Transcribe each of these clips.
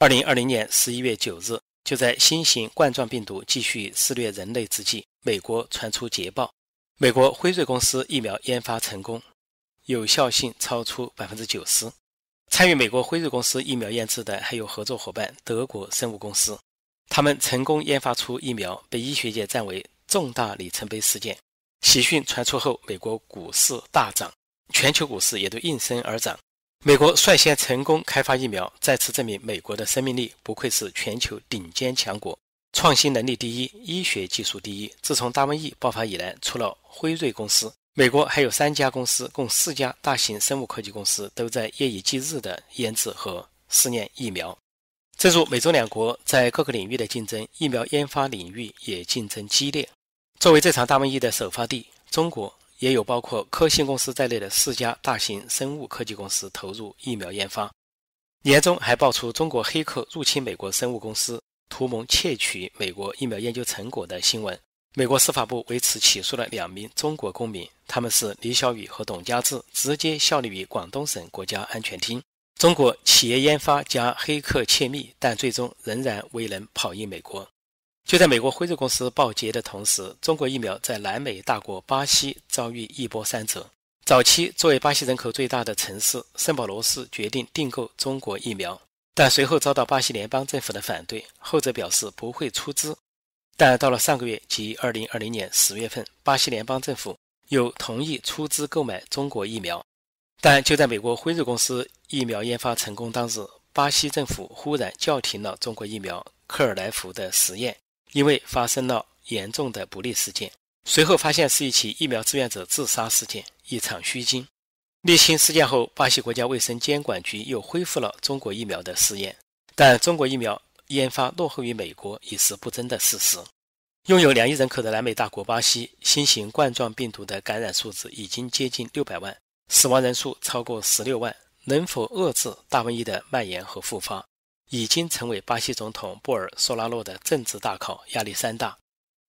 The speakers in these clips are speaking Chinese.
二零二零年十一月九日，就在新型冠状病毒继续肆虐人类之际，美国传出捷报：美国辉瑞公司疫苗研发成功，有效性超出百分之九十。参与美国辉瑞公司疫苗研制的还有合作伙伴德国生物公司，他们成功研发出疫苗，被医学界赞为重大里程碑事件。喜讯传出后，美国股市大涨，全球股市也都应声而涨。美国率先成功开发疫苗，再次证明美国的生命力不愧是全球顶尖强国，创新能力第一，医学技术第一。自从大瘟疫爆发以来，除了辉瑞公司。美国还有三家公司，共四家大型生物科技公司都在夜以继日地研制和试验疫苗。正如美洲两国在各个领域的竞争，疫苗研发领域也竞争激烈。作为这场大瘟疫的首发地，中国也有包括科兴公司在内的四家大型生物科技公司投入疫苗研发。年中还爆出中国黑客入侵美国生物公司，图谋窃取美国疫苗研究成果的新闻。美国司法部为此起诉了两名中国公民，他们是李小雨和董家志，直接效力于广东省国家安全厅。中国企业研发加黑客窃密，但最终仍然未能跑赢美国。就在美国辉瑞公司报捷的同时，中国疫苗在南美大国巴西遭遇一波三折。早期作为巴西人口最大的城市，圣保罗市决定订购中国疫苗，但随后遭到巴西联邦政府的反对，后者表示不会出资。但到了上个月，即二零二零年十月份，巴西联邦政府又同意出资购买中国疫苗。但就在美国辉瑞公司疫苗研发成功当日，巴西政府忽然叫停了中国疫苗科尔莱福的实验，因为发生了严重的不利事件。随后发现是一起疫苗志愿者自杀事件，一场虚惊。厘清事件后，巴西国家卫生监管局又恢复了中国疫苗的试验，但中国疫苗。研发落后于美国已是不争的事实。拥有两亿人口的南美大国巴西，新型冠状病毒的感染数字已经接近六百万，死亡人数超过十六万。能否遏制大瘟疫的蔓延和复发，已经成为巴西总统布尔索拉诺的政治大考，压力山大。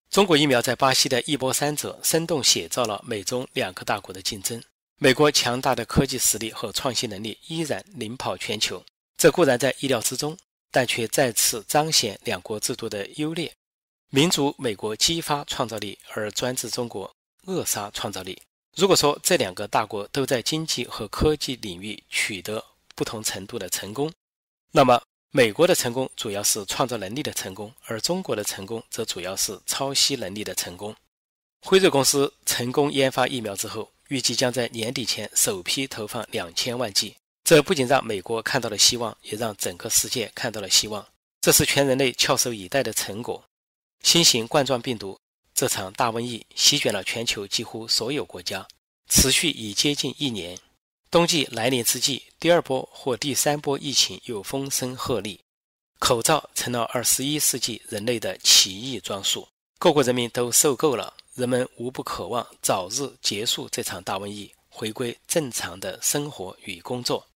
中国疫苗在巴西的一波三折，生动写照了美中两个大国的竞争。美国强大的科技实力和创新能力依然领跑全球，这固然在意料之中。但却再次彰显两国制度的优劣。民主美国激发创造力，而专制中国扼杀创造力。如果说这两个大国都在经济和科技领域取得不同程度的成功，那么美国的成功主要是创造能力的成功，而中国的成功则主要是抄袭能力的成功。辉瑞公司成功研发疫苗之后，预计将在年底前首批投放两千万剂。这不仅让美国看到了希望，也让整个世界看到了希望。这是全人类翘首以待的成果。新型冠状病毒这场大瘟疫席卷了全球几乎所有国家，持续已接近一年。冬季来临之际，第二波或第三波疫情又风声鹤唳，口罩成了二十一世纪人类的奇异装束。各国人民都受够了，人们无不渴望早日结束这场大瘟疫，回归正常的生活与工作。